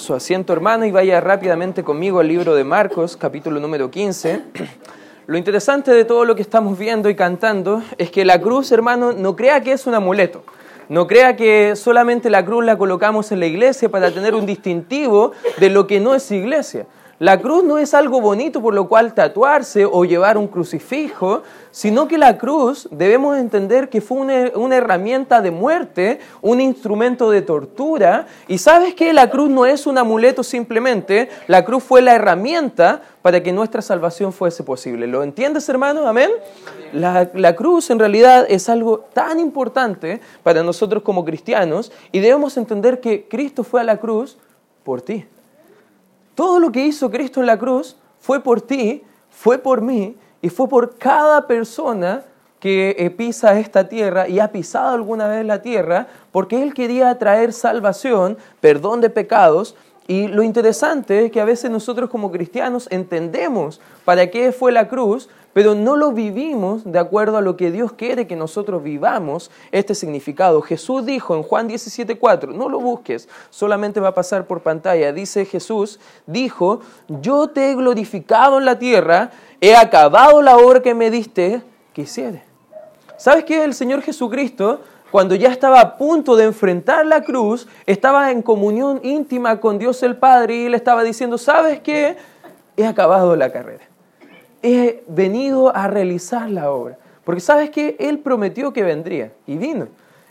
su asiento hermano y vaya rápidamente conmigo al libro de Marcos, capítulo número 15. Lo interesante de todo lo que estamos viendo y cantando es que la cruz, hermano, no crea que es un amuleto. No crea que solamente la cruz la colocamos en la iglesia para tener un distintivo de lo que no es iglesia. La cruz no es algo bonito por lo cual tatuarse o llevar un crucifijo, sino que la cruz debemos entender que fue una, herramienta de muerte, un instrumento de tortura. Y sabes que la cruz no es un amuleto simplemente, la cruz fue la herramienta para que nuestra salvación fuese posible. ¿Lo entiendes, hermano? Amén. La, la cruz en realidad es algo tan importante para nosotros como cristianos y debemos entender que Cristo fue a la cruz por ti. Todo lo que hizo Cristo en la cruz fue por ti, fue por mí y fue por cada persona que eh, pisa esta tierra y ha pisado alguna vez la tierra, porque Él quería traer salvación, perdón de pecados. Y lo interesante es que a veces nosotros como cristianos entendemos para qué fue la cruz, pero no lo vivimos de acuerdo a lo que Dios quiere que nosotros vivamos este significado. Jesús dijo en Juan 17:4, no lo busques, solamente va a pasar por pantalla. Dice Jesús, dijo, yo te he glorificado en la tierra, he acabado la obra que me diste, quisiere. ¿Sabes qué? El Señor Jesucristo cuando ya estaba a punto de enfrentar la cruz, estaba en comunión íntima con Dios el Padre y le estaba diciendo, ¿sabes qué? He acabado la carrera he venido a realizar la obra. Porque sabes que Él prometió que vendría y vino.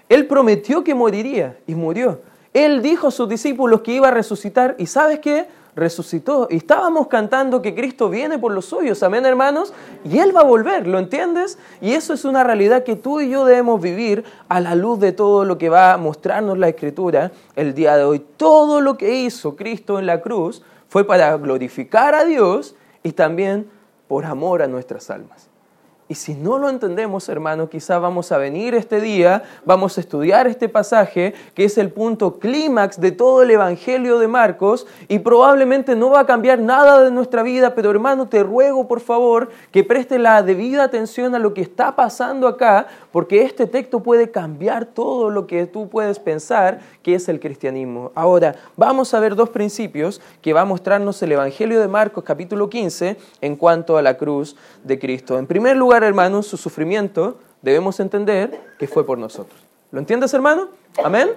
Él prometió que moriría y murió. Él dijo a sus discípulos que iba a resucitar y sabes qué? Resucitó. Y estábamos cantando que Cristo viene por los suyos, amén hermanos, y Él va a volver, ¿lo entiendes? Y eso es una realidad que tú y yo debemos vivir a la luz de todo lo que va a mostrarnos la Escritura el día de hoy. Todo lo que hizo Cristo en la cruz fue para glorificar a Dios y también por amor a nuestras almas. Y si no lo entendemos, hermano, quizá vamos a venir este día, vamos a estudiar este pasaje, que es el punto clímax de todo el Evangelio de Marcos, y probablemente no va a cambiar nada de nuestra vida, pero hermano, te ruego por favor que preste la debida atención a lo que está pasando acá, porque este texto puede cambiar todo lo que tú puedes pensar que es el cristianismo. Ahora, vamos a ver dos principios que va a mostrarnos el Evangelio de Marcos capítulo 15 en cuanto a la cruz de Cristo. En primer lugar, hermanos, su sufrimiento debemos entender que fue por nosotros. ¿Lo entiendes, hermano? Amén.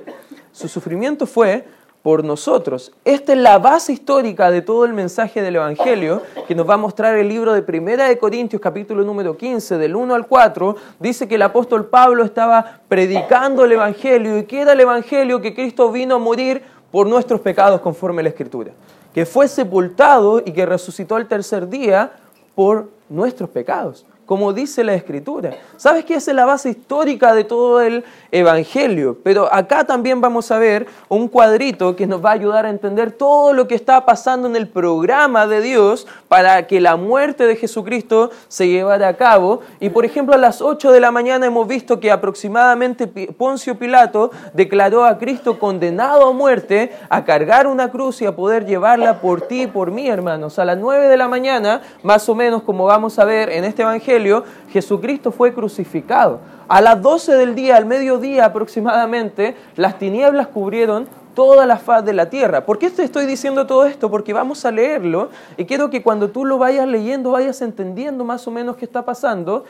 Su sufrimiento fue por nosotros. Esta es la base histórica de todo el mensaje del Evangelio que nos va a mostrar el libro de Primera de Corintios, capítulo número 15, del 1 al 4. Dice que el apóstol Pablo estaba predicando el Evangelio y que era el Evangelio que Cristo vino a morir por nuestros pecados conforme a la Escritura. Que fue sepultado y que resucitó el tercer día por nuestros pecados como dice la Escritura. ¿Sabes qué? Esa es la base histórica de todo el Evangelio. Pero acá también vamos a ver un cuadrito que nos va a ayudar a entender todo lo que está pasando en el programa de Dios para que la muerte de Jesucristo se llevara a cabo. Y por ejemplo, a las 8 de la mañana hemos visto que aproximadamente Poncio Pilato declaró a Cristo condenado a muerte, a cargar una cruz y a poder llevarla por ti y por mí, hermanos. A las 9 de la mañana, más o menos como vamos a ver en este Evangelio, Jesucristo fue crucificado. A las 12 del día, al mediodía aproximadamente, las tinieblas cubrieron toda la faz de la tierra. ¿Por qué te estoy diciendo todo esto? Porque vamos a leerlo y quiero que cuando tú lo vayas leyendo vayas entendiendo más o menos qué está pasando.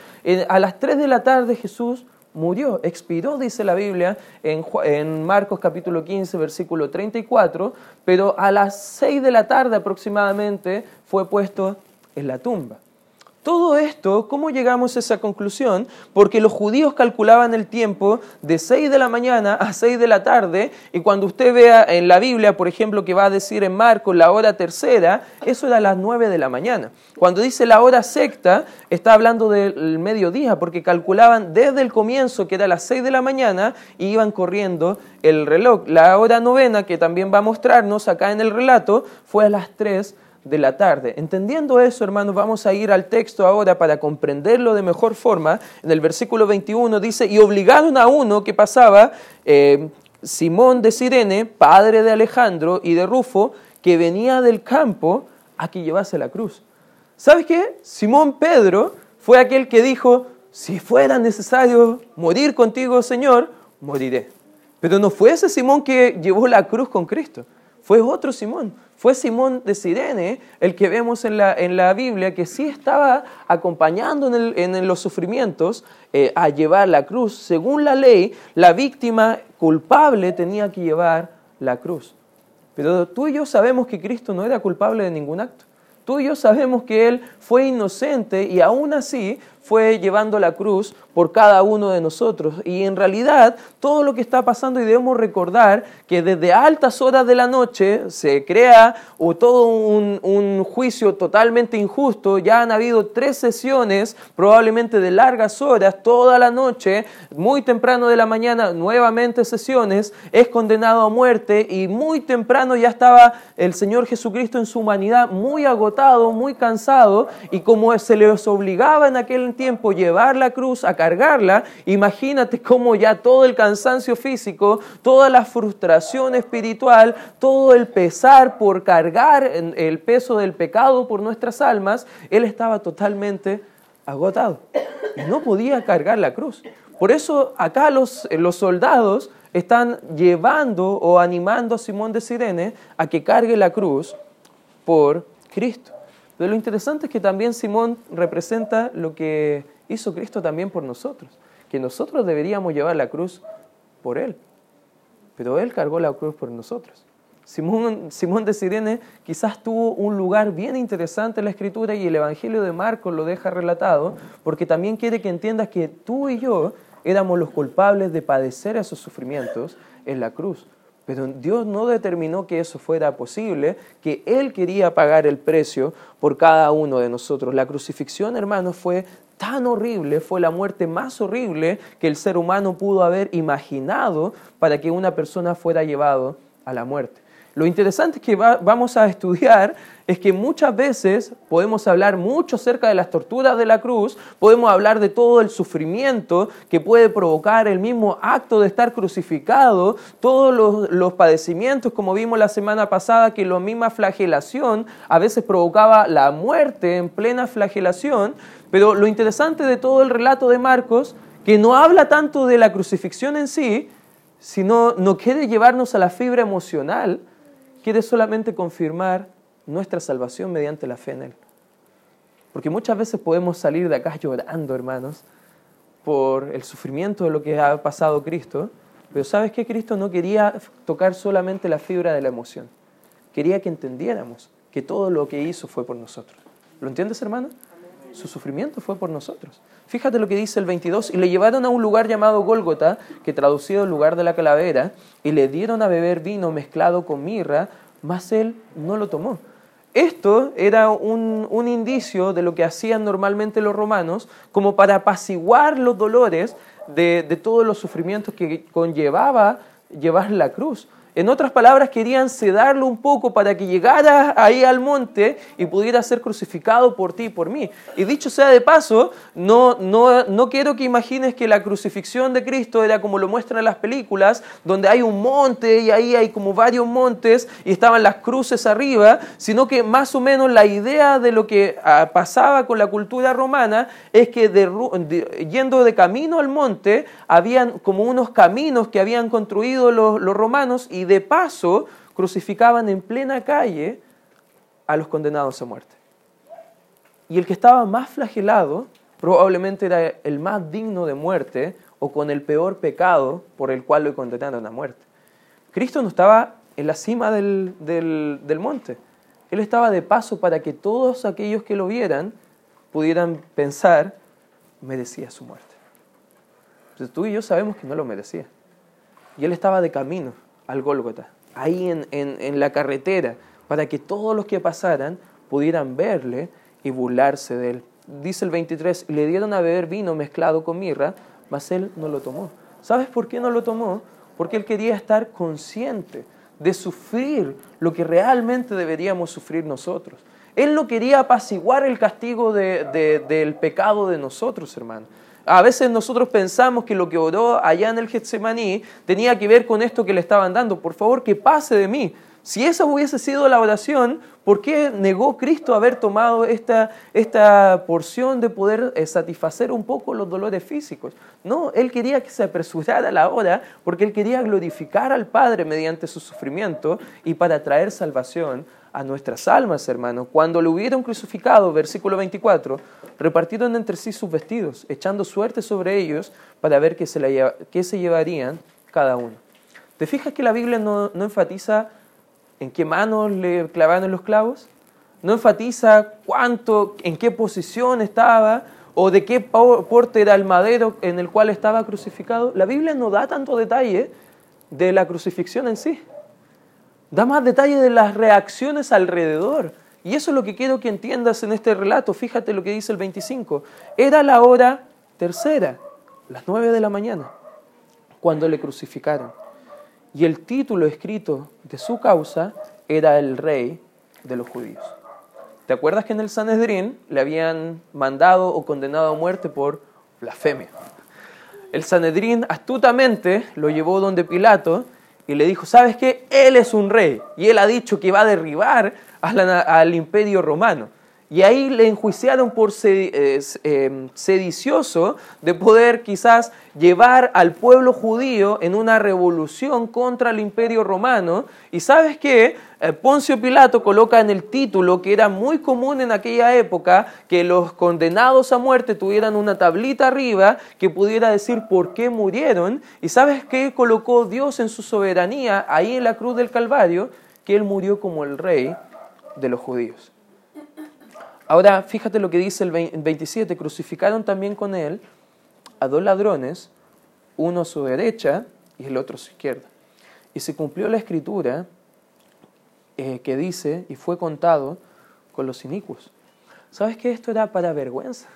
a las 3 de la tarde Jesús murió, expiró, dice la Biblia en, en, Marcos capítulo 15, versículo 34, pero a las 6 de la tarde aproximadamente fue puesto en la tumba. Todo esto, ¿cómo llegamos a esa conclusión? Porque los judíos calculaban el tiempo de 6 de la mañana a 6 de la tarde y cuando usted vea en la Biblia, por ejemplo, que va a decir en Marcos la hora tercera, eso era a las 9 de la mañana. Cuando dice la hora sexta, está hablando del mediodía, porque calculaban desde el comienzo, que era las 6 de la mañana, y iban corriendo el reloj. La hora novena, que también va a mostrarnos acá en el relato, fue a las 3 de la tarde. Entendiendo eso, hermanos, vamos a ir al texto ahora para comprenderlo de mejor forma. En el versículo 21 dice, y obligaron a uno que pasaba, eh, Simón de Sirene, padre de Alejandro y de Rufo, que venía del campo a que llevase la cruz. ¿Sabes qué? Simón Pedro fue aquel que dijo, si fuera necesario morir contigo, Señor, moriré. Pero no fue ese Simón que llevó la cruz con Cristo fue otro Simón. Fue Simón de Sirene, el que vemos en la, en la Biblia, que sí estaba acompañando en, los sufrimientos eh, a llevar la cruz. Según la ley, la víctima culpable tenía que llevar la cruz. Pero tú y yo sabemos que Cristo no era culpable de ningún acto. Tú y yo sabemos que Él fue inocente y aún así fue llevando la cruz por cada uno de nosotros. Y en realidad todo lo que está pasando y debemos recordar que desde altas horas de la noche se crea todo un, un, juicio totalmente injusto. Ya han habido tres sesiones, probablemente de largas horas, toda la noche, muy temprano de la mañana, nuevamente sesiones, es condenado a muerte y muy temprano ya estaba el Señor Jesucristo en su humanidad muy agotado, muy cansado y como se les obligaba en aquel tiempo llevar la cruz, a cargarla, imagínate cómo ya todo el cansancio físico, toda la frustración espiritual, todo el pesar por cargar el peso del pecado por nuestras almas, él estaba totalmente agotado y no podía cargar la cruz. Por eso acá los, los soldados están llevando o animando a Simón de Sirene a que cargue la cruz por Cristo. Pero lo interesante es que también Simón representa lo que hizo Cristo también por nosotros, que nosotros deberíamos llevar la cruz por Él, pero Él cargó la cruz por nosotros. Simón, de Sirene quizás tuvo un lugar bien interesante en la Escritura y el Evangelio de Marcos lo deja relatado, porque también quiere que entiendas que tú y yo éramos los culpables de padecer esos sufrimientos en la cruz. Pero Dios no determinó que eso fuera posible, que Él quería pagar el precio por cada uno de nosotros. La crucifixión, hermanos, fue tan horrible, fue la muerte más horrible que el ser humano pudo haber imaginado para que una persona fuera llevado a la muerte. Lo interesante que vamos a estudiar es que muchas veces podemos hablar mucho acerca de las torturas de la cruz, podemos hablar de todo el sufrimiento que puede provocar el mismo acto de estar crucificado, todos los, padecimientos, como vimos la semana pasada, que la misma flagelación a veces provocaba la muerte en plena flagelación, pero lo interesante de todo el relato de Marcos, que no habla tanto de la crucifixión en sí, sino no quiere llevarnos a la fibra emocional, quiere solamente confirmar nuestra salvación mediante la fe en Él. Porque muchas veces podemos salir de acá llorando, hermanos, por el sufrimiento de lo que ha pasado Cristo, pero ¿sabes que Cristo no quería tocar solamente la fibra de la emoción? Quería que entendiéramos que todo lo que hizo fue por nosotros. ¿Lo entiendes, hermano? Su sufrimiento fue por nosotros. Fíjate lo que dice el 22. Y le llevaron a un lugar llamado Gólgota, que traducido el lugar de la calavera, y le dieron a beber vino mezclado con mirra, mas él no lo tomó. Esto era un, indicio de lo que hacían normalmente los romanos, como para apaciguar los dolores de, de todos los sufrimientos que conllevaba llevar la cruz. En otras palabras, querían sedarlo un poco para que llegara ahí al monte y pudiera ser crucificado por ti y por mí. Y dicho sea de paso, no, no, no quiero que imagines que la crucifixión de Cristo era como lo muestran las películas, donde hay un monte y ahí hay como varios montes y estaban las cruces arriba, sino que más o menos la idea de lo que ah, pasaba con la cultura romana es que yendo de camino al monte, habían como unos caminos que habían construido los, los romanos y de paso crucificaban en plena calle a los condenados a muerte. Y el que estaba más flagelado probablemente era el más digno de muerte o con el peor pecado por el cual lo condenaron a muerte. Cristo no estaba en la cima del, del monte. Él estaba de paso para que todos aquellos que lo vieran pudieran pensar, merecía su muerte. Tú y yo sabemos que no lo merecía. Y él estaba de camino al Gólgota, ahí en, en, la carretera, para que todos los que pasaran pudieran verle y burlarse de él. Dice el 23, le dieron a beber vino mezclado con mirra, mas él no lo tomó. ¿Sabes por qué no lo tomó? Porque él quería estar consciente de sufrir lo que realmente deberíamos sufrir nosotros. Él no quería apaciguar el castigo del pecado de nosotros, hermano. A veces nosotros pensamos que lo que oró allá en el Getsemaní tenía que ver con esto que le estaban dando. Por favor, que pase de mí. Si esa hubiese sido la oración, ¿por qué negó Cristo haber tomado esta, esta porción de poder eh, satisfacer un poco los dolores físicos? No, Él quería que se apresurara la hora porque Él quería glorificar al Padre mediante su sufrimiento y para traer salvación a nuestras almas, hermano. Cuando lo hubieron crucificado, versículo 24, repartieron entre sí sus vestidos, echando suerte sobre ellos para ver qué se, qué se llevarían cada uno. ¿Te fijas que la Biblia no, no enfatiza en qué manos le clavaron los clavos, no enfatiza cuánto, en qué posición estaba o de qué porte era el madero en el cual estaba crucificado. La Biblia no da tanto detalle de la crucifixión en sí. Da más detalle de las reacciones alrededor. Y eso es lo que quiero que entiendas en este relato. Fíjate lo que dice el 25. Era la hora tercera, las nueve de la mañana, cuando le crucificaron y el título escrito de su causa era el rey de los judíos. ¿Te acuerdas que en el Sanedrín le habían mandado o condenado a muerte por blasfemia? El Sanedrín astutamente lo llevó donde Pilato y le dijo, ¿sabes qué? Él es un rey y él ha dicho que va a derribar al imperio romano. Y ahí le enjuiciaron por eh, em, sedicioso de poder quizás llevar al pueblo judío en una revolución contra el imperio romano. Y sabes qué? Eh, Poncio Pilato coloca en el título que era muy común en aquella época que los condenados a muerte tuvieran una tablita arriba que pudiera decir por qué murieron. Y sabes qué colocó Dios en su soberanía ahí en la cruz del Calvario? Que él murió como el rey de los judíos. Ahora, fíjate lo que dice el 27, crucificaron también con él a dos ladrones, uno a su derecha y el otro a su izquierda. Y se cumplió la escritura eh, que dice, y fue contado con los inicuos. ¿Sabes que esto era para vergüenza?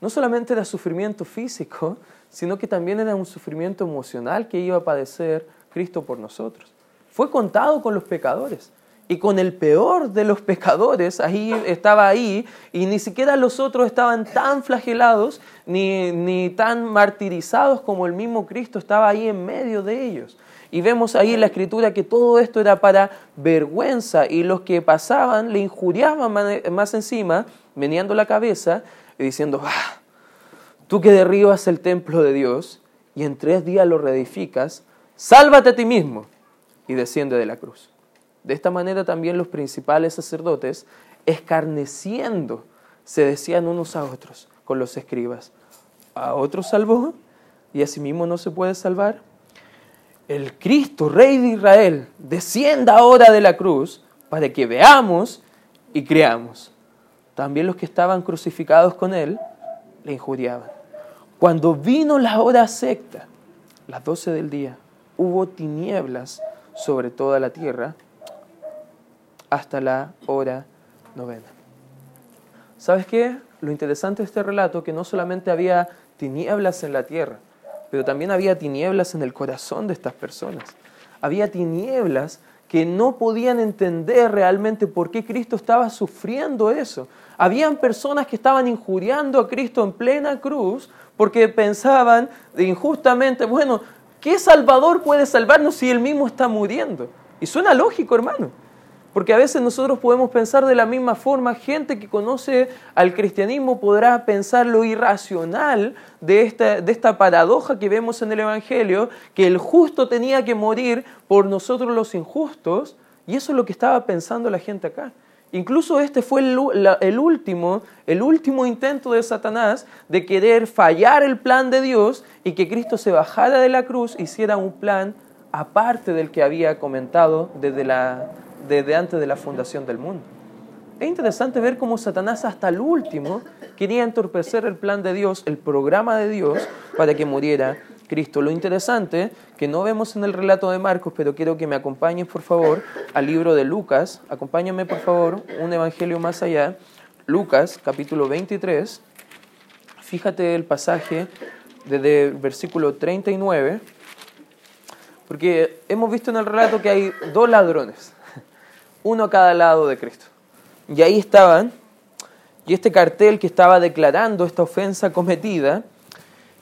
No solamente era sufrimiento físico, sino que también era un sufrimiento emocional que iba a padecer Cristo por nosotros. Fue contado con los pecadores y con el peor de los pecadores, ahí estaba ahí, y ni siquiera los otros estaban tan flagelados ni, ni tan martirizados como el mismo Cristo estaba ahí en medio de ellos. Y vemos ahí en la escritura que todo esto era para vergüenza y los que pasaban le injuriaban más encima, meneando la cabeza y diciendo, ah, tú que derribas el templo de Dios y en tres días lo reedificas, sálvate a ti mismo y desciende de la cruz. De esta manera también los principales sacerdotes, escarneciendo, se decían unos a otros con los escribas, ¿a otro salvó y a sí mismo no se puede salvar? El Cristo, Rey de Israel, descienda ahora de la cruz para que veamos y creamos. También los que estaban crucificados con él le injuriaban. Cuando vino la hora secta, las doce del día, hubo tinieblas sobre toda la tierra hasta la hora novena. ¿Sabes qué? Lo interesante de este relato que no solamente había tinieblas en la tierra, pero también había tinieblas en el corazón de estas personas. Había tinieblas que no podían entender realmente por qué Cristo estaba sufriendo eso. Habían personas que estaban injuriando a Cristo en plena cruz porque pensaban injustamente, bueno, ¿qué Salvador puede salvarnos si él mismo está muriendo? Y suena lógico, hermano. Porque a veces nosotros podemos pensar de la misma forma, gente que conoce al cristianismo podrá pensar lo irracional de esta, de esta paradoja que vemos en el Evangelio, que el justo tenía que morir por nosotros los injustos, y eso es lo que estaba pensando la gente acá. Incluso este fue el, último, el último intento de Satanás de querer fallar el plan de Dios y que Cristo se bajara de la cruz, hiciera un plan aparte del que había comentado desde la, desde antes de la fundación del mundo. Es interesante ver cómo Satanás hasta el último quería entorpecer el plan de Dios, el programa de Dios para que muriera Cristo. Lo interesante que no vemos en el relato de Marcos, pero quiero que me acompañen por favor al libro de Lucas. Acompáñame por favor un evangelio más allá. Lucas capítulo 23. Fíjate el pasaje desde el versículo 39, porque hemos visto en el relato que hay dos ladrones uno a cada lado de Cristo. Y ahí estaban, y este cartel que estaba declarando esta ofensa cometida,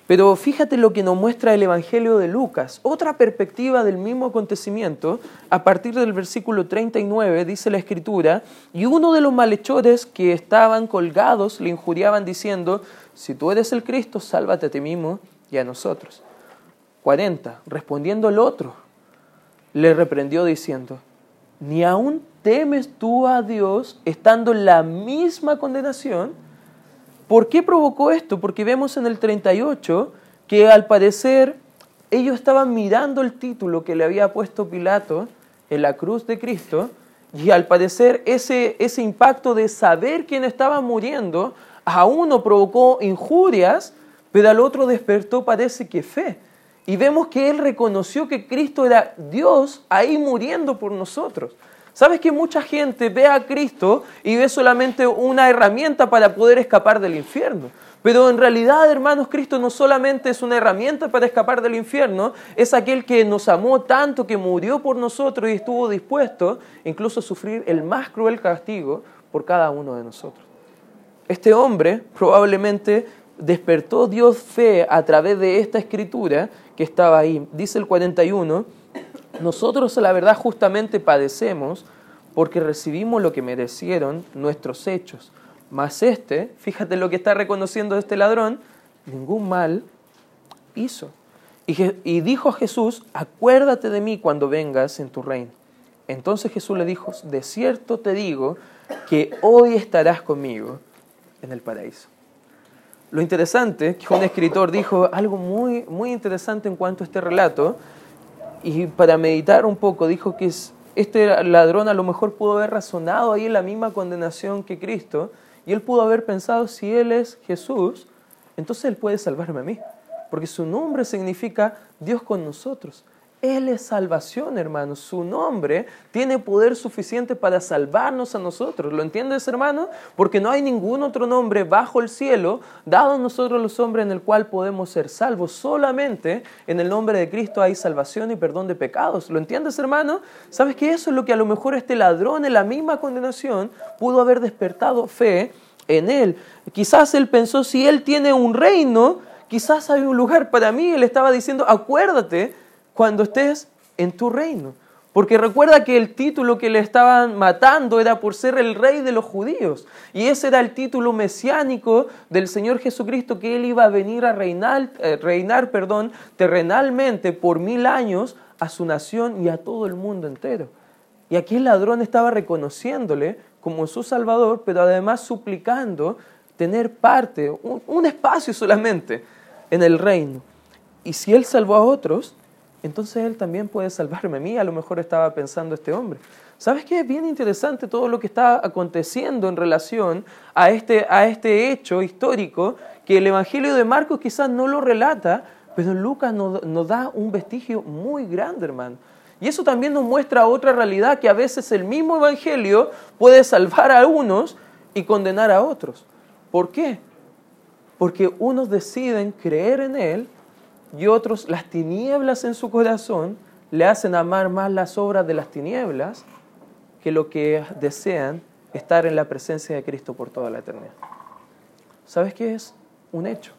Pero fíjate lo que nos muestra el Evangelio de Lucas, otra perspectiva del mismo acontecimiento. A partir del versículo 39 dice la escritura, y uno de los malhechores que estaban colgados le injuriaban diciendo, si tú eres el Cristo, sálvate a ti mismo y a nosotros. 40. Respondiendo el otro, le reprendió diciendo, ni aún temes tú a Dios estando en la misma condenación. ¿Por qué provocó esto? Porque vemos en el 38 que al parecer ellos estaban mirando el título que le había puesto Pilato en la cruz de Cristo y al parecer ese, ese impacto de saber quién estaba muriendo a uno provocó injurias, pero al otro despertó parece que fe. Y vemos que él reconoció que Cristo era Dios ahí muriendo por nosotros. ¿Sabes que mucha gente ve a Cristo y ve solamente una herramienta para poder escapar del infierno? Pero en realidad, hermanos, Cristo no solamente es una herramienta para escapar del infierno, es aquel que nos amó tanto, que murió por nosotros y estuvo dispuesto incluso a sufrir el más cruel castigo por cada uno de nosotros. Este hombre probablemente despertó Dios fe a través de esta escritura que estaba ahí. Dice el 41 nosotros la verdad justamente padecemos porque recibimos lo que merecieron nuestros hechos. Mas este, fíjate lo que está reconociendo este ladrón, ningún mal hizo. Y, dijo a Jesús, acuérdate de mí cuando vengas en tu reino. Entonces Jesús le dijo, de cierto te digo que hoy estarás conmigo en el paraíso. Lo interesante que un escritor dijo algo muy, muy interesante en cuanto a este relato, y para meditar un poco dijo que este ladrón a lo mejor pudo haber razonado ahí en la misma condenación que Cristo y él pudo haber pensado, si Él es Jesús, entonces Él puede salvarme a mí, porque su nombre significa Dios con nosotros. Él es salvación, hermanos. Su nombre tiene poder suficiente para salvarnos a nosotros. ¿Lo entiendes, hermano? Porque no hay ningún otro nombre bajo el cielo dado a nosotros los hombres en el cual podemos ser salvos. Solamente en el nombre de Cristo hay salvación y perdón de pecados. ¿Lo entiendes, hermano? ¿Sabes que eso es lo que a lo mejor este ladrón en la misma condenación pudo haber despertado fe en él? Quizás él pensó, si él tiene un reino, quizás hay un lugar para mí. Él estaba diciendo, acuérdate cuando estés en tu reino. Porque recuerda que el título que le estaban matando era por ser el rey de los judíos. Y ese era el título mesiánico del Señor Jesucristo, que Él iba a venir a reinar, eh, reinar perdón, terrenalmente por mil años a su nación y a todo el mundo entero. Y aquí el ladrón estaba reconociéndole como su Salvador, pero además suplicando tener parte, un, un espacio solamente en el reino. Y si Él salvó a otros, entonces Él también puede salvarme a mí, a lo mejor estaba pensando este hombre. ¿Sabes qué? Es bien interesante todo lo que está aconteciendo en relación a este, a este hecho histórico que el Evangelio de Marcos quizás no lo relata, pero Lucas nos, nos da un vestigio muy grande, hermano. Y eso también nos muestra otra realidad, que a veces el mismo Evangelio puede salvar a unos y condenar a otros. ¿Por qué? Porque unos deciden creer en Él y otros las tinieblas en su corazón le hacen amar más las obras de las tinieblas que lo que desean estar en la presencia de Cristo por toda la eternidad. ¿Sabes qué es? Un hecho.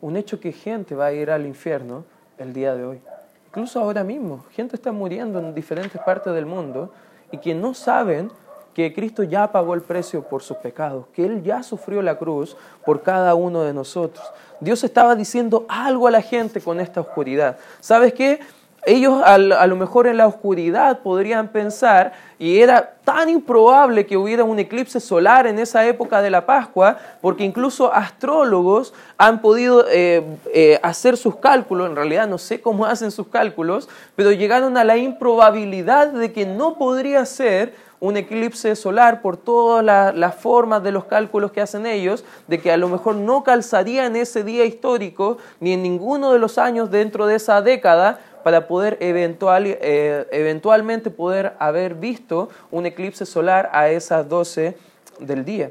Un hecho que gente va a ir al infierno el día de hoy. Incluso ahora mismo, gente está muriendo en diferentes partes del mundo y que no saben que Cristo ya pagó el precio por sus pecados, que Él ya sufrió la cruz por cada uno de nosotros. Dios estaba diciendo algo a la gente con esta oscuridad. ¿Sabes qué? Ellos a lo mejor en la oscuridad podrían pensar, y era tan improbable que hubiera un eclipse solar en esa época de la Pascua, porque incluso astrólogos han podido eh, eh, hacer sus cálculos, en realidad no sé cómo hacen sus cálculos, pero llegaron a la improbabilidad de que no podría ser un eclipse solar por todas las formas de los cálculos que hacen ellos, de que a lo mejor no calzaría en ese día histórico ni en ninguno de los años dentro de esa década para poder eventual, eh, eventualmente poder haber visto un eclipse solar a esas 12 del día.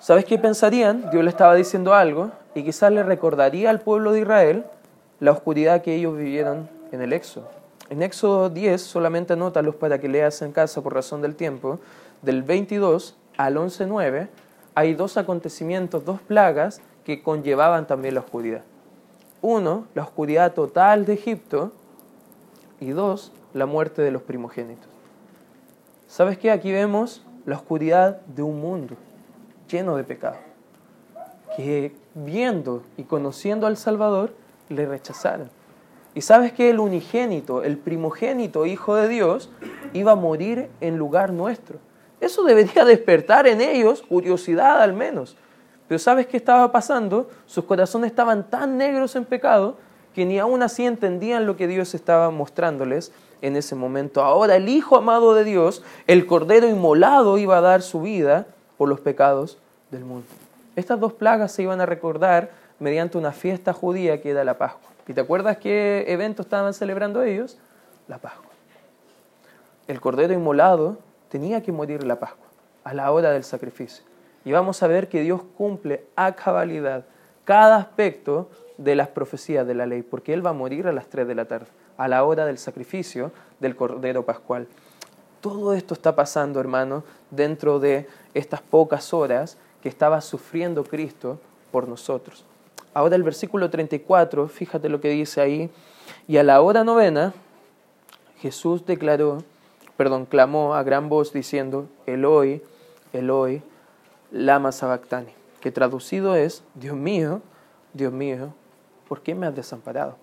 ¿Sabes qué pensarían? Dios le estaba diciendo algo y quizás le recordaría al pueblo de Israel la oscuridad que ellos vivieron en el Éxodo. En Éxodo 10, solamente anótalos para que leas en casa por razón del tiempo, del 22 al 11.9, hay dos acontecimientos, dos plagas que conllevaban también la oscuridad. Uno, la oscuridad total de Egipto y dos, la muerte de los primogénitos. ¿Sabes qué? Aquí vemos la oscuridad de un mundo lleno de pecado, que viendo y conociendo al Salvador le rechazaron. Y sabes que el unigénito, el primogénito Hijo de Dios, iba a morir en lugar nuestro. Eso debería despertar en ellos curiosidad al menos. Pero ¿sabes qué estaba pasando? Sus corazones estaban tan negros en pecado que ni aún así entendían lo que Dios estaba mostrándoles en ese momento. Ahora el Hijo amado de Dios, el Cordero inmolado, iba a dar su vida por los pecados del mundo. Estas dos plagas se iban a recordar mediante una fiesta judía que era la Pascua. ¿Y te acuerdas qué evento estaban celebrando ellos? La Pascua. El Cordero inmolado tenía que morir la Pascua, a la hora del sacrificio. Y vamos a ver que Dios cumple a cabalidad cada aspecto de las profecías de la ley, porque Él va a morir a las 3 de la tarde, a la hora del sacrificio del Cordero Pascual. Todo esto está pasando, hermano, dentro de estas pocas horas que estaba sufriendo Cristo por nosotros. Ahora el versículo 34, fíjate lo que dice ahí, y a la hora novena Jesús declaró, perdón, clamó a gran voz diciendo, Eloi, Eloi, lama sabactani, que traducido es, Dios mío, Dios mío, ¿por qué me has desamparado?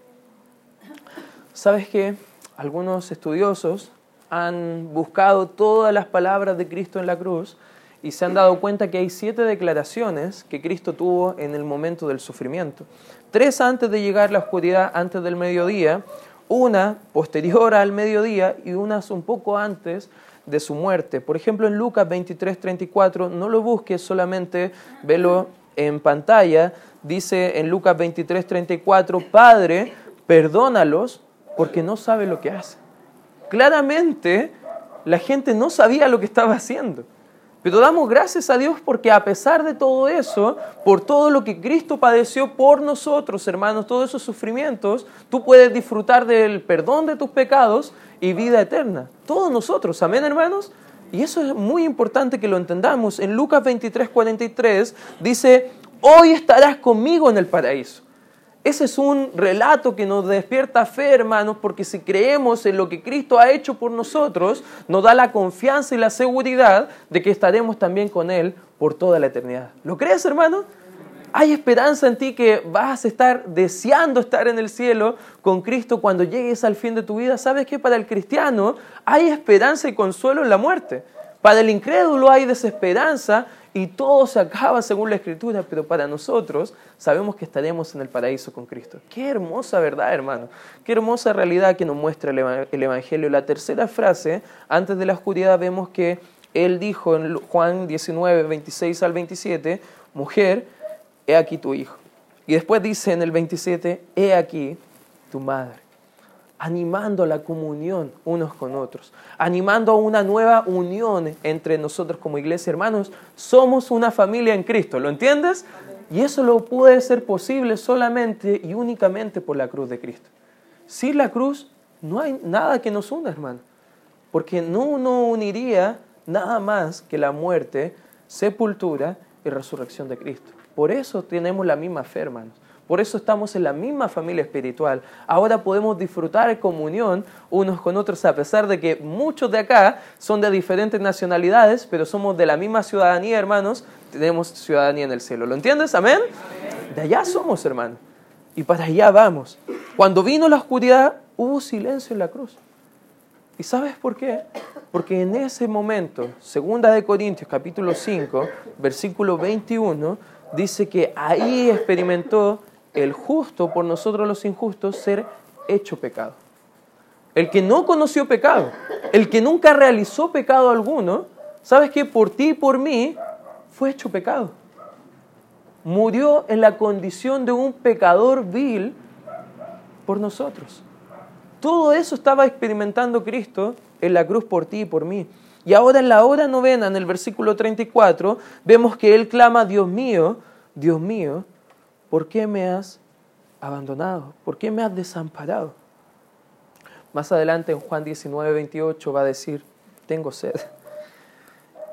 ¿Sabes que Algunos estudiosos han buscado todas las palabras de Cristo en la cruz y se han dado cuenta que hay siete declaraciones que Cristo tuvo en el momento del sufrimiento. Tres antes de llegar la oscuridad, antes del mediodía, una posterior al mediodía y unas un poco antes de su muerte. Por ejemplo, en Lucas 23, 34, no lo busques solamente, velo en pantalla, dice en Lucas 23, 34, Padre, perdónalos porque no sabe lo que hace. Claramente, la gente no sabía lo que estaba haciendo. Pero damos gracias a Dios porque a pesar de todo eso, por todo lo que Cristo padeció por nosotros, hermanos, todos esos sufrimientos, tú puedes disfrutar del perdón de tus pecados y vida eterna. Todos nosotros, amén, hermanos. Y eso es muy importante que lo entendamos. En Lucas 23, 43 dice, hoy estarás conmigo en el paraíso. Ese es un relato que nos despierta fe, hermanos, porque si creemos en lo que Cristo ha hecho por nosotros, nos da la confianza y la seguridad de que estaremos también con Él por toda la eternidad. ¿Lo crees, hermano? Hay esperanza en ti que vas a estar deseando estar en el cielo con Cristo cuando llegues al fin de tu vida. ¿Sabes que para el cristiano hay esperanza y consuelo en la muerte? Para el incrédulo hay desesperanza y todo se acaba según la Escritura, pero para nosotros sabemos que estaremos en el paraíso con Cristo. Qué hermosa verdad, hermano. Qué hermosa realidad que nos muestra el Evangelio. La tercera frase, antes de la oscuridad, vemos que Él dijo en Juan 19, 26 al 27, mujer, he aquí tu hijo. Y después dice en el 27, he aquí tu madre animando la comunión unos con otros, animando a una nueva unión entre nosotros como iglesia, hermanos. Somos una familia en Cristo, ¿lo entiendes? Y eso lo puede ser posible solamente y únicamente por la cruz de Cristo. Sin la cruz no hay nada que nos una, hermano, porque no nos uniría nada más que la muerte, sepultura y resurrección de Cristo. Por eso tenemos la misma fe, hermanos. Por eso estamos en la misma familia espiritual. Ahora podemos disfrutar comunión unos con otros a pesar de que muchos de acá son de diferentes nacionalidades, pero somos de la misma ciudadanía, hermanos. Tenemos ciudadanía en el cielo. ¿Lo entiendes? Amén. De allá somos, hermanos. Y para allá vamos. Cuando vino la oscuridad, hubo silencio en la cruz. ¿Y sabes por qué? Porque en ese momento, segunda de Corintios capítulo 5, versículo 21, dice que ahí experimentó el justo por nosotros los injustos ser hecho pecado. El que no conoció pecado, el que nunca realizó pecado alguno, ¿sabes que Por ti y por mí fue hecho pecado. Murió en la condición de un pecador vil por nosotros. Todo eso estaba experimentando Cristo en la cruz por ti y por mí. Y ahora en la hora novena, en el versículo 34, vemos que Él clama, Dios mío, Dios mío, ¿por qué me has abandonado? ¿Por qué me has desamparado? Más adelante en Juan 19, 28 va a decir, tengo sed.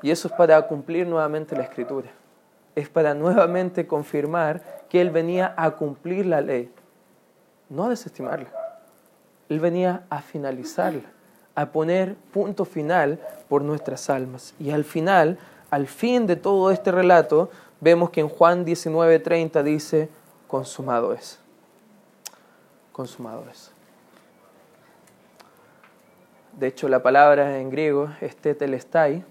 Y eso es para cumplir nuevamente la escritura. es para nuevamente confirmar que Él venía a cumplir la ley, no a desestimarla. Él venía a finalizarla, a poner punto final por nuestras almas. Y al final, al fin de todo este relato, vemos que en Juan 19:30 dice, consumado es. Consumado es. De hecho, la palabra en griego es tetelestai,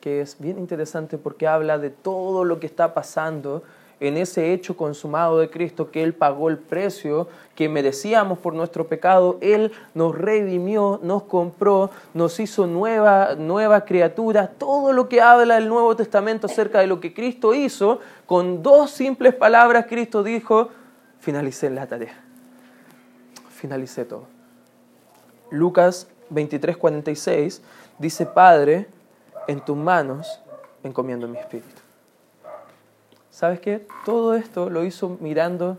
que es bien interesante porque habla de todo lo que está pasando en ese hecho consumado de Cristo, que Él pagó el precio que merecíamos por nuestro pecado, Él nos redimió, nos compró, nos hizo nueva, nueva criatura, todo lo que habla el Nuevo Testamento acerca de lo que Cristo hizo, con dos simples palabras Cristo dijo, finalicé la tarea, finalicé todo. Lucas 23:46 dice, Padre, en tus manos encomiendo mi espíritu. ¿Sabes qué? Todo esto lo hizo mirando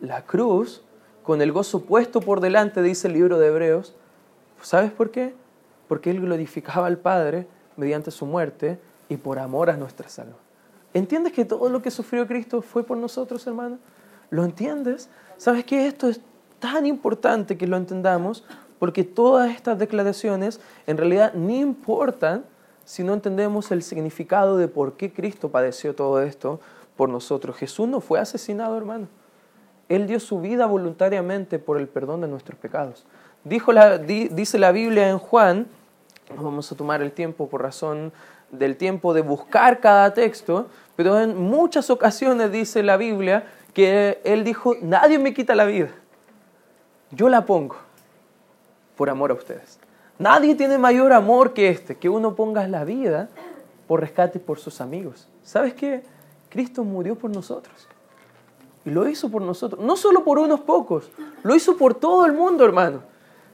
la cruz con el gozo puesto por delante, dice el libro de Hebreos. ¿Sabes por qué? Porque Él glorificaba al Padre mediante su muerte y por amor a nuestra salud. ¿Entiendes que todo lo que sufrió Cristo fue por nosotros, hermano? ¿Lo entiendes? ¿Sabes que esto es tan importante que lo entendamos? Porque todas estas declaraciones en realidad ni importan si no entendemos el significado de por qué Cristo padeció todo esto por nosotros. Jesús no fue asesinado, hermano. Él dio su vida voluntariamente por el perdón de nuestros pecados. Dice la Biblia en Juan, no vamos a tomar el tiempo por razón del tiempo de buscar cada texto, pero en muchas ocasiones dice la Biblia que Él dijo, nadie me quita la vida, yo la pongo por amor a ustedes. Nadie tiene mayor amor que este, que uno ponga la vida por rescate por sus amigos. ¿Sabes qué? Cristo murió por nosotros. Y lo hizo por nosotros. No solo por unos pocos, lo hizo por todo el mundo, hermano.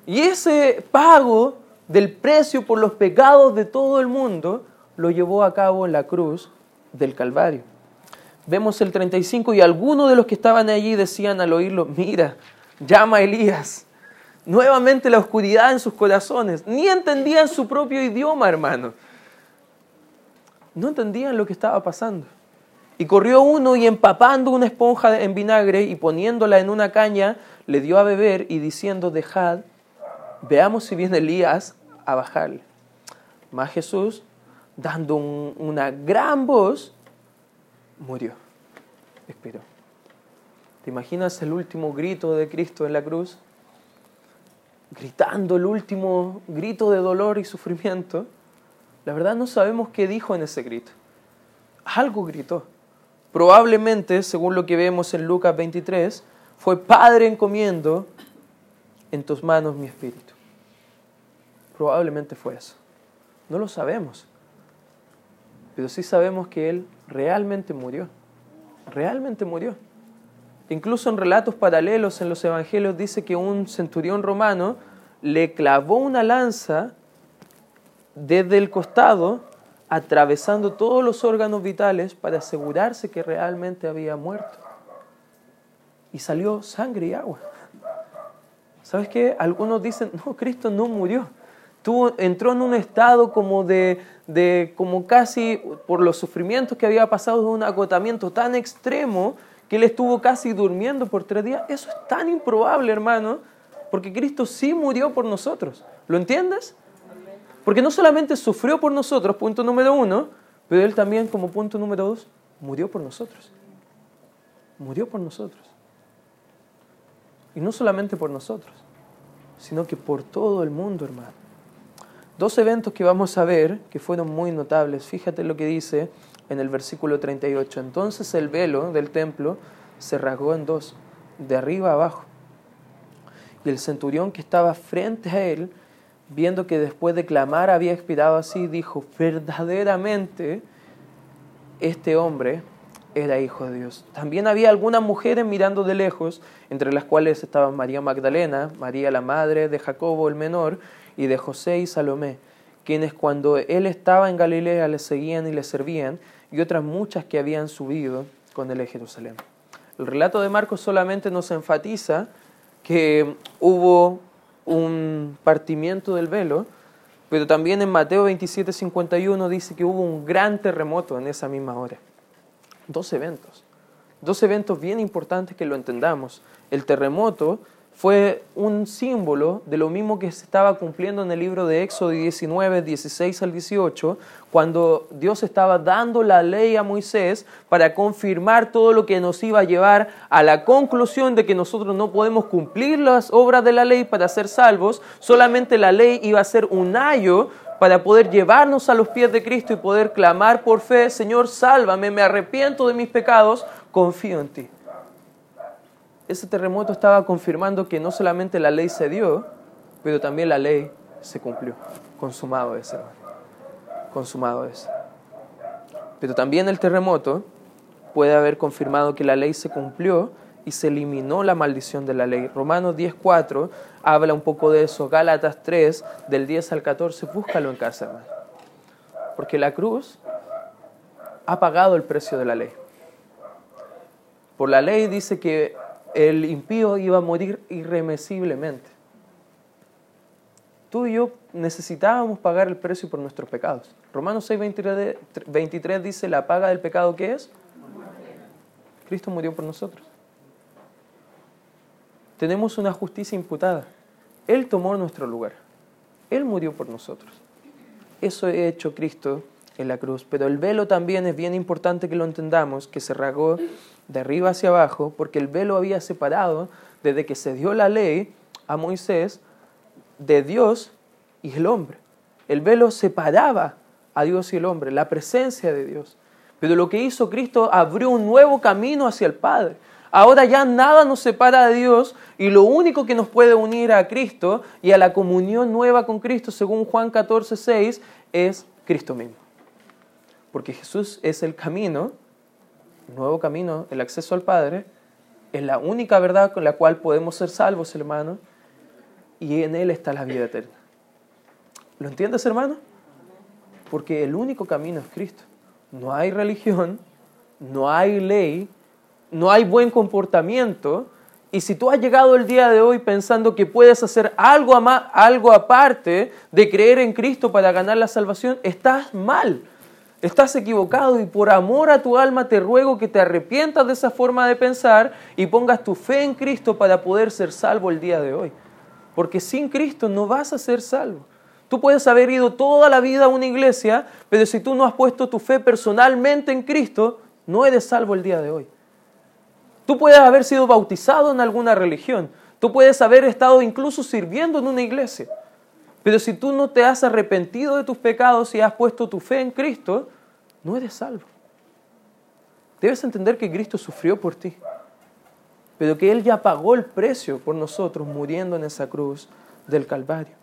Y ese pago del precio por los pecados de todo el mundo lo llevó a cabo en la cruz del Calvario. Vemos el 35 y algunos de los que estaban allí decían al oírlo, mira, llama a Elías nuevamente la oscuridad en sus corazones. Ni entendían su propio idioma, hermano. No entendían lo que estaba pasando. Y corrió uno y empapando una esponja en vinagre y poniéndola en una caña, le dio a beber y diciendo, dejad, veamos si viene Elías a bajarle. Mas Jesús, dando una gran voz, murió, expiró. ¿Te imaginas el último grito de Cristo en la cruz? gritando el último grito de dolor y sufrimiento, la verdad no sabemos qué dijo en ese grito. Algo gritó. Probablemente, según lo que vemos en Lucas 23, fue Padre encomiendo en tus manos mi espíritu. Probablemente fue eso. No lo sabemos. Pero sí sabemos que Él realmente murió. Realmente murió. Incluso en relatos paralelos en los evangelios dice que un centurión romano le clavó una lanza desde el costado, atravesando todos los órganos vitales para asegurarse que realmente había muerto. Y salió sangre y agua. ¿Sabes qué? Algunos dicen, no, Cristo no murió. Tuvo, entró en un estado como de, de, como casi por los sufrimientos que había pasado, de un agotamiento tan extremo que él estuvo casi durmiendo por tres días. Eso es tan improbable, hermano, porque Cristo sí murió por nosotros. ¿Lo entiendes? Porque no solamente sufrió por nosotros, punto número uno, pero Él también, como punto número dos, murió por nosotros. Murió por nosotros. Y no solamente por nosotros, sino que por todo el mundo, hermano. Dos eventos que vamos a ver que fueron muy notables. Fíjate lo que dice en el versículo 38. Entonces el velo del templo se rasgó en dos, de arriba a abajo. Y el centurión que estaba frente a él, viendo que después de clamar había expirado así, dijo, verdaderamente este hombre era hijo de Dios. También había algunas mujeres mirando de lejos, entre las cuales estaban María Magdalena, María la madre de Jacobo el menor, y de José y Salomé, quienes cuando él estaba en Galilea le seguían y le servían, y otras muchas que habían subido con él a Jerusalén. El relato de Marcos solamente nos enfatiza que hubo un partimiento del velo, pero también en Mateo 27, 51 dice que hubo un gran terremoto en esa misma hora. Dos eventos. Dos eventos bien importantes que lo entendamos. El terremoto fue un símbolo de lo mismo que se estaba cumpliendo en el libro de Éxodo 19, 16 al 18, cuando Dios estaba dando la ley a Moisés para confirmar todo lo que nos iba a llevar a la conclusión de que nosotros no podemos cumplir las obras de la ley para ser salvos, solamente la ley iba a ser un ayo para poder llevarnos a los pies de Cristo y poder clamar por fe, Señor, sálvame, me arrepiento de mis pecados, confío en ti ese terremoto estaba confirmando que no solamente la ley se dio, pero también la ley se cumplió. Consumado es, hermano. Consumado es. Pero también el terremoto puede haber confirmado que la ley se cumplió y se eliminó la maldición de la ley. Romanos 10.4 habla un poco de eso. Gálatas 3, del 10 al 14, búscalo en casa, hermano. Porque la cruz ha pagado el precio de la ley. Por la ley dice que el impío iba a morir irremisiblemente. Tú y yo necesitábamos pagar el precio por nuestros pecados. Romanos 6, 23, dice, la paga del pecado ¿qué es? Cristo murió por nosotros. Tenemos una justicia imputada. Él tomó nuestro lugar. Él murió por nosotros. Eso ha hecho Cristo en la cruz. Pero el velo también es bien importante que lo entendamos, que se rasgó de arriba hacia abajo, porque el velo había separado desde que se dio la ley a Moisés de Dios y el hombre. El velo separaba a Dios y el hombre, la presencia de Dios. Pero lo que hizo Cristo abrió un nuevo camino hacia el Padre. Ahora ya nada nos separa de Dios y lo único que nos puede unir a Cristo y a la comunión nueva con Cristo, según Juan 14, 6, es Cristo mismo. Porque Jesús es el camino, nuevo camino, el acceso al Padre, es la única verdad con la cual podemos ser salvos, hermano, y en Él está la vida eterna. ¿Lo entiendes, hermano? Porque el único camino es Cristo. No hay religión, no hay ley, no hay buen comportamiento. Y si tú has llegado el día de hoy pensando que puedes hacer algo, algo aparte de creer en Cristo para ganar la salvación, estás mal. Estás equivocado y por amor a tu alma te ruego que te arrepientas de esa forma de pensar y pongas tu fe en Cristo para poder ser salvo el día de hoy. Porque sin Cristo no vas a ser salvo. Tú puedes haber ido toda la vida a una iglesia, pero si tú no has puesto tu fe personalmente en Cristo, no eres salvo el día de hoy. Tú puedes haber sido bautizado en alguna religión. Tú puedes haber estado incluso sirviendo en una iglesia. Pero si tú no te has arrepentido de tus pecados y has puesto tu fe en Cristo, no eres salvo. Debes entender que Cristo sufrió por ti, pero que Él ya pagó el precio por nosotros muriendo en esa cruz del Calvario.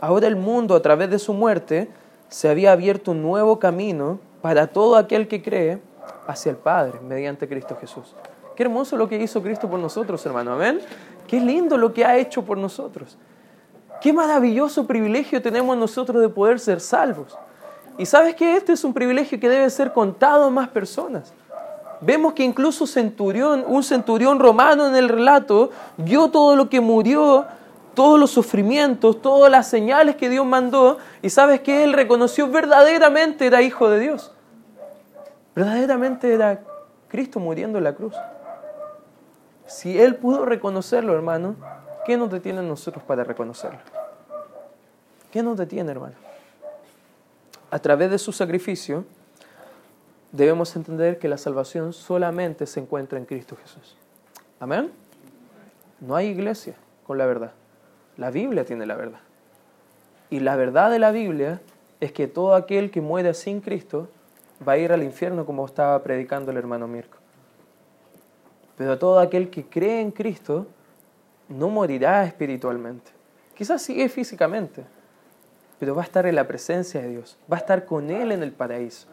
Ahora el mundo, a través de su muerte, se había abierto un nuevo camino para todo aquel que cree hacia el Padre mediante Cristo Jesús. Qué hermoso lo que hizo Cristo por nosotros, hermano. Amén. Qué lindo lo que ha hecho por nosotros. Qué maravilloso privilegio tenemos nosotros de poder ser salvos. Y sabes que este es un privilegio que debe ser contado a más personas. Vemos que incluso centurión, un centurión romano en el relato vio todo lo que murió, todos los sufrimientos, todas las señales que Dios mandó, y sabes que él reconoció verdaderamente era hijo de Dios. Verdaderamente era Cristo muriendo en la cruz. Si él pudo reconocerlo, hermano, ¿qué nos detiene nosotros para reconocerlo? ¿Qué nos detiene, hermano? A través de su sacrificio, debemos entender que la salvación solamente se encuentra en Cristo Jesús. Amén. No hay iglesia con la verdad. La Biblia tiene la verdad. Y la verdad de la Biblia es que todo aquel que muere sin Cristo va a ir al infierno como estaba predicando el hermano Mirko. Pero todo aquel que cree en Cristo no morirá espiritualmente. Quizás sigue físicamente, pero va a estar en la presencia de Dios, va a estar con Él en el paraíso.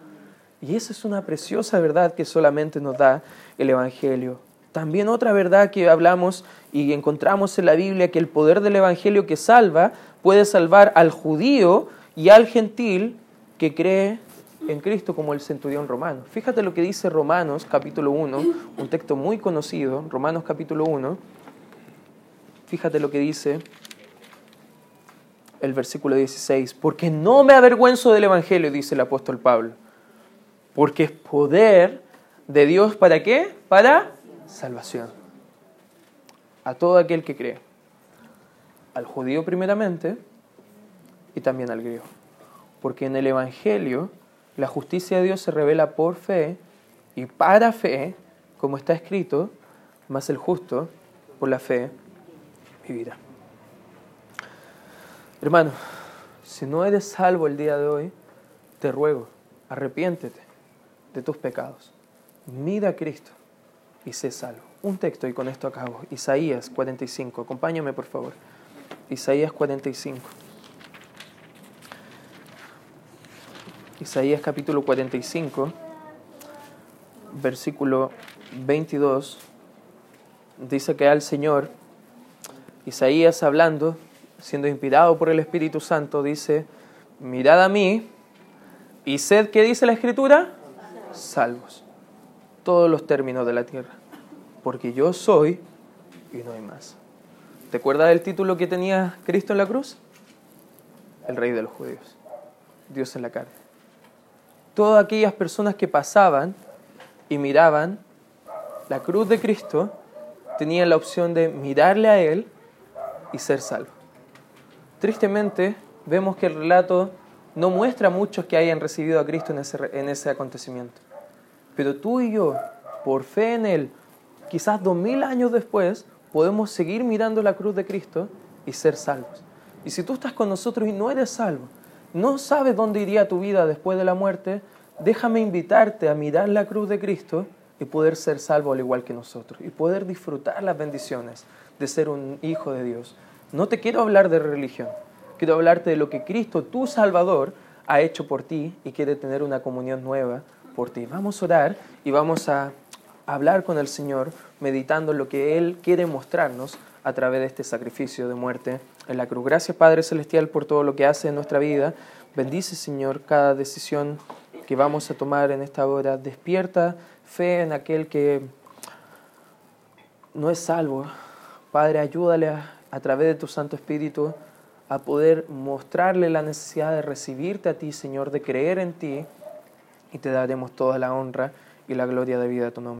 Y esa es una preciosa verdad que solamente nos da el Evangelio. También otra verdad que hablamos y encontramos en la Biblia, que el poder del Evangelio que salva puede salvar al judío y al gentil que cree en Cristo como el centurión romano. Fíjate lo que dice Romanos capítulo 1, un texto muy conocido, Romanos capítulo 1. Fíjate lo que dice el versículo 16, porque no me avergüenzo del Evangelio, dice el apóstol Pablo, porque es poder de Dios para qué? Para salvación. A todo aquel que cree. Al judío primeramente y también al griego. Porque en el Evangelio la justicia de Dios se revela por fe y para fe, como está escrito, más el justo por la fe vivirá. Hermano, si no eres salvo el día de hoy, te ruego, arrepiéntete de tus pecados. Mira a Cristo y sé salvo. Un texto y con esto acabo. Isaías 45. Acompáñame por favor. Isaías 45. Isaías capítulo 45, versículo 22, dice que al Señor, Isaías hablando, siendo inspirado por el Espíritu Santo, dice, mirad a mí y sed, ¿qué dice la Escritura? Salvos. Todos los términos de la tierra. Porque yo soy y no hay más. ¿Te acuerdas del título que tenía Cristo en la cruz? El Rey de los Judíos. Dios en la carne todas aquellas personas que pasaban y miraban la cruz de Cristo tenían la opción de mirarle a Él y ser salvo. Tristemente, vemos que el relato no muestra a muchos que hayan recibido a Cristo en ese, en ese acontecimiento. Pero tú y yo, por fe en Él, quizás dos mil años después, podemos seguir mirando la cruz de Cristo y ser salvos. Y si tú estás con nosotros y no eres salvo, no sabes dónde iría tu vida después de la muerte, déjame invitarte a mirar la cruz de Cristo y poder ser salvo al igual que nosotros y poder disfrutar las bendiciones de ser un hijo de Dios. No te quiero hablar de religión, quiero hablarte de lo que Cristo, tu Salvador, ha hecho por ti y quiere tener una comunión nueva por ti. Vamos a orar y vamos a hablar con el Señor meditando lo que Él quiere mostrarnos a través de este sacrificio de muerte en la cruz. Gracias Padre Celestial por todo lo que hace en nuestra vida. Bendice Señor cada decisión que vamos a tomar en esta hora. Despierta fe en aquel que no es salvo. Padre, ayúdale a, a través de tu Santo Espíritu a poder mostrarle la necesidad de recibirte a ti, Señor, de creer en ti, y te daremos toda la honra y la gloria de vida a tu nombre.